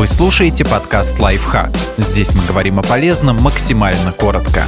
Вы слушаете подкаст «Лайфхак». Здесь мы говорим о полезном максимально коротко.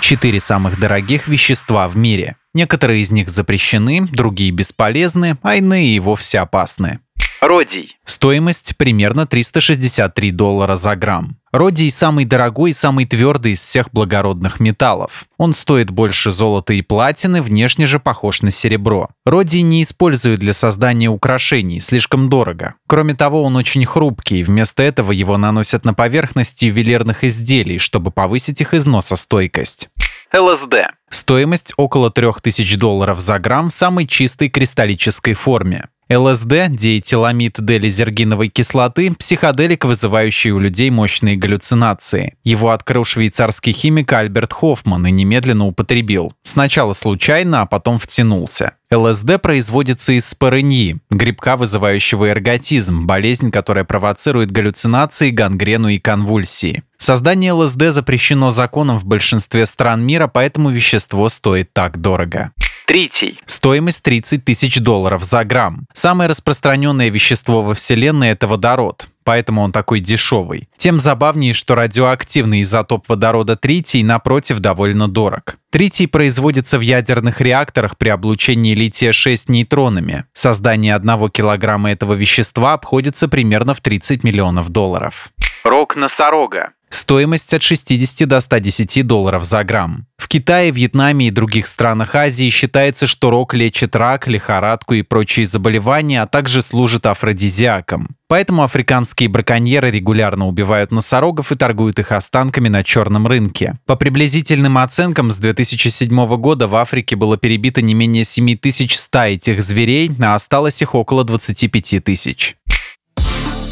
Четыре самых дорогих вещества в мире. Некоторые из них запрещены, другие бесполезны, а иные и вовсе опасны. Родий. Стоимость примерно 363 доллара за грамм. Родий самый дорогой и самый твердый из всех благородных металлов. Он стоит больше золота и платины, внешне же похож на серебро. Родий не используют для создания украшений, слишком дорого. Кроме того, он очень хрупкий, вместо этого его наносят на поверхность ювелирных изделий, чтобы повысить их износостойкость. ЛСД. Стоимость около 3000 долларов за грамм в самой чистой кристаллической форме. ЛСД, диэтиламид делизергиновой кислоты, психоделик, вызывающий у людей мощные галлюцинации. Его открыл швейцарский химик Альберт Хоффман и немедленно употребил. Сначала случайно, а потом втянулся. ЛСД производится из спорыньи, грибка, вызывающего эрготизм, болезнь, которая провоцирует галлюцинации, гангрену и конвульсии. Создание ЛСД запрещено законом в большинстве стран мира, поэтому вещество стоит так дорого. Третий. Стоимость 30 тысяч долларов за грамм. Самое распространенное вещество во Вселенной – это водород поэтому он такой дешевый. Тем забавнее, что радиоактивный изотоп водорода тритий, напротив, довольно дорог. Тритий производится в ядерных реакторах при облучении лития-6 нейтронами. Создание одного килограмма этого вещества обходится примерно в 30 миллионов долларов. Рог носорога. Стоимость от 60 до 110 долларов за грамм. В Китае, Вьетнаме и других странах Азии считается, что рог лечит рак, лихорадку и прочие заболевания, а также служит афродизиаком. Поэтому африканские браконьеры регулярно убивают носорогов и торгуют их останками на черном рынке. По приблизительным оценкам, с 2007 года в Африке было перебито не менее 7100 этих зверей, а осталось их около 25 тысяч.